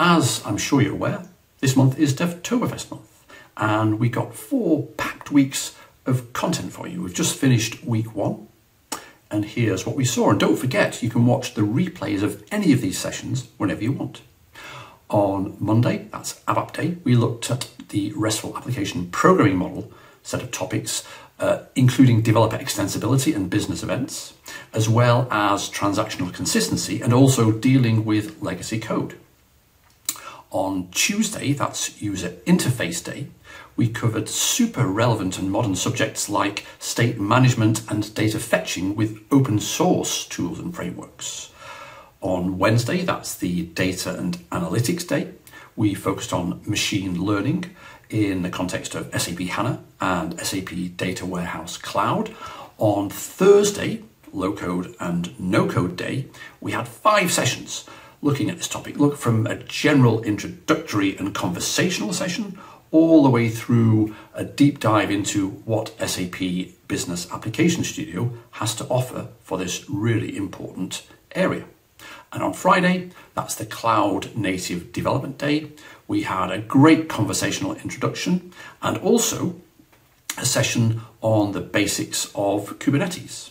As I'm sure you're aware, this month is Devtoberfest month, and we got four packed weeks of content for you. We've just finished week one, and here's what we saw. And don't forget, you can watch the replays of any of these sessions whenever you want. On Monday, that's ABAP Day, we looked at the RESTful application programming model set of topics, uh, including developer extensibility and business events, as well as transactional consistency and also dealing with legacy code. On Tuesday, that's User Interface Day, we covered super relevant and modern subjects like state management and data fetching with open source tools and frameworks. On Wednesday, that's the Data and Analytics Day, we focused on machine learning in the context of SAP HANA and SAP Data Warehouse Cloud. On Thursday, Low Code and No Code Day, we had five sessions looking at this topic. Look from a general introductory and conversational session all the way through a deep dive into what SAP Business Application Studio has to offer for this really important area. And on Friday, that's the Cloud Native Development Day, we had a great conversational introduction and also a session on the basics of Kubernetes.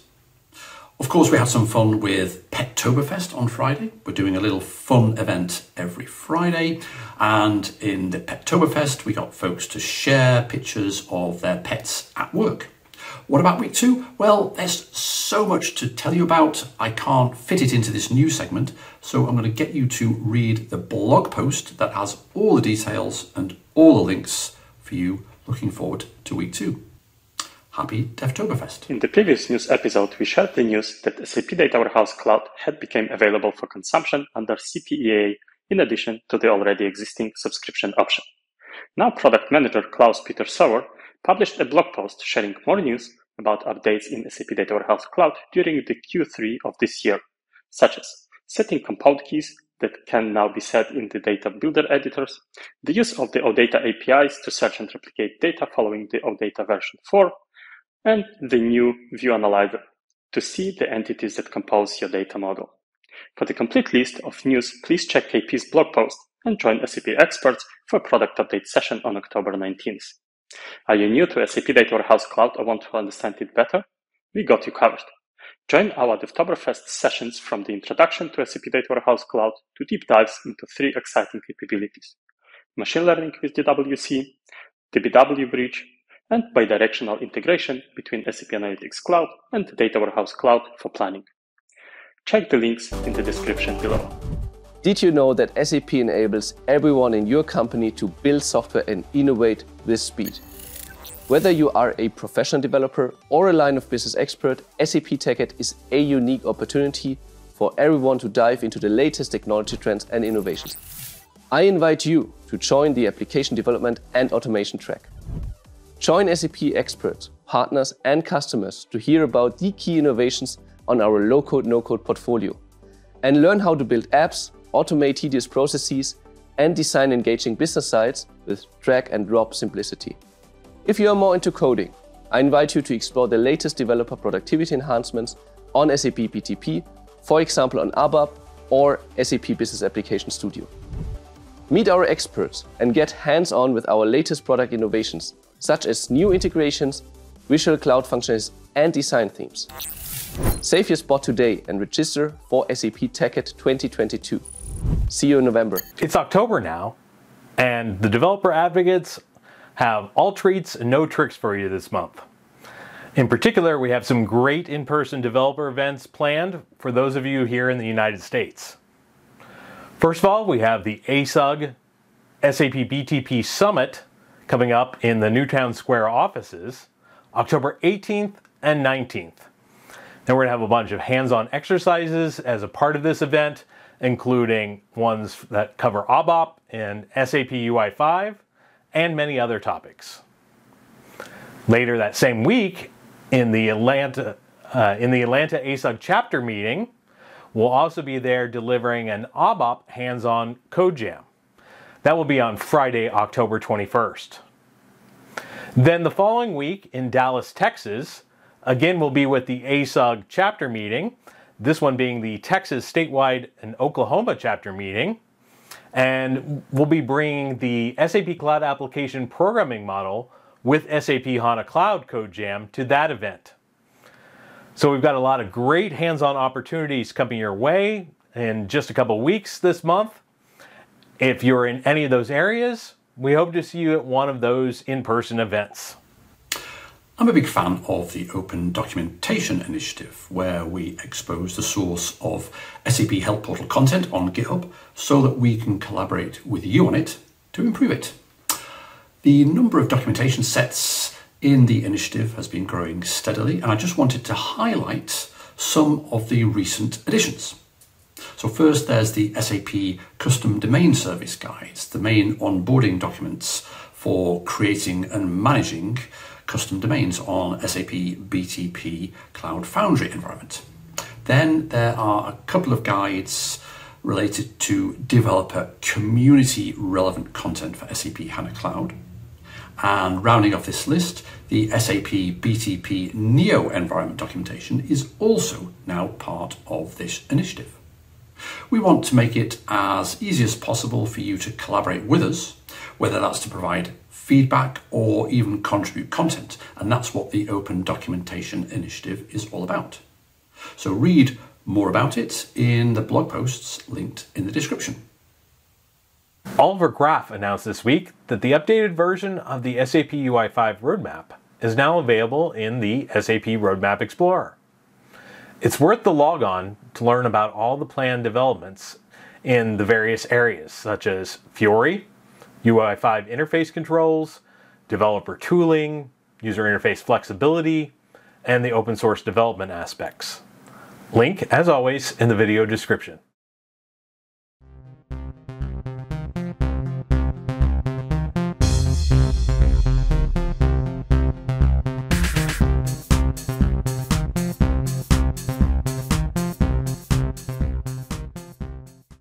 Of course, we had some fun with Pettoberfest on Friday. We're doing a little fun event every Friday. And in the Pettoberfest, we got folks to share pictures of their pets at work. What about week two? Well, there's so much to tell you about. I can't fit it into this new segment. So I'm going to get you to read the blog post that has all the details and all the links for you looking forward to week two. Happy Devtoberfest. In the previous news episode, we shared the news that SAP Data Warehouse Cloud had become available for consumption under CPEA in addition to the already existing subscription option. Now product manager Klaus Peter Sauer published a blog post sharing more news about updates in SAP Data Warehouse Cloud during the Q3 of this year, such as setting compound keys that can now be set in the data builder editors, the use of the OData APIs to search and replicate data following the OData version 4, and the new view analyzer to see the entities that compose your data model. For the complete list of news, please check KP's blog post and join SAP experts for a product update session on October 19th. Are you new to SAP Data Warehouse Cloud or want to understand it better? We got you covered. Join our Devtoberfest sessions from the introduction to SAP Data Warehouse Cloud to deep dives into three exciting capabilities. Machine learning with DWC, DBW Bridge, and bidirectional integration between SAP Analytics Cloud and Data Warehouse Cloud for planning. Check the links in the description below. Did you know that SAP enables everyone in your company to build software and innovate with speed? Whether you are a professional developer or a line of business expert, SAP TechEd is a unique opportunity for everyone to dive into the latest technology trends and innovations. I invite you to join the application development and automation track. Join SAP experts, partners, and customers to hear about the key innovations on our low code, no code portfolio and learn how to build apps, automate tedious processes, and design engaging business sites with drag and drop simplicity. If you are more into coding, I invite you to explore the latest developer productivity enhancements on SAP BTP, for example on ABAP or SAP Business Application Studio. Meet our experts and get hands-on with our latest product innovations, such as new integrations, visual cloud functions, and design themes. Save your spot today and register for SAP TechEd 2022. See you in November. It's October now, and the developer advocates have all treats and no tricks for you this month. In particular, we have some great in-person developer events planned for those of you here in the United States. First of all, we have the ASUG SAP BTP Summit coming up in the Newtown Square offices, October 18th and 19th. Then we're going to have a bunch of hands-on exercises as a part of this event, including ones that cover ABAP and SAP UI5, and many other topics. Later that same week, in the Atlanta, uh, in the Atlanta ASUG chapter meeting, we'll also be there delivering an ABAP hands-on code jam. That will be on Friday, October 21st. Then the following week in Dallas, Texas, again we'll be with the ASUG chapter meeting, this one being the Texas statewide and Oklahoma chapter meeting. And we'll be bringing the SAP Cloud Application Programming Model with SAP HANA Cloud Code Jam to that event. So we've got a lot of great hands-on opportunities coming your way in just a couple weeks this month. If you're in any of those areas, we hope to see you at one of those in-person events. I'm a big fan of the Open Documentation Initiative, where we expose the source of SAP Help Portal content on GitHub so that we can collaborate with you on it to improve it. The number of documentation sets in the initiative has been growing steadily, and I just wanted to highlight some of the recent additions. So first there's the SAP Custom Domain Service Guides, the main onboarding documents for creating and managing custom domains on SAP BTP Cloud Foundry environment. Then there are a couple of guides related to developer community relevant content for SAP HANA Cloud. And rounding off this list, the SAP BTP Neo environment documentation is also now part of this initiative. We want to make it as easy as possible for you to collaborate with us, whether that's to provide feedback or even contribute content, and that's what the Open Documentation Initiative is all about. So read more about it in the blog posts linked in the description. Oliver Graf announced this week that the updated version of the SAP UI5 roadmap is now available in the SAP Roadmap Explorer. It's worth the log on to learn about all the planned developments in the various areas, such as Fiori, UI5 interface controls, developer tooling, user interface flexibility, and the open source development aspects. Link, as always, in the video description.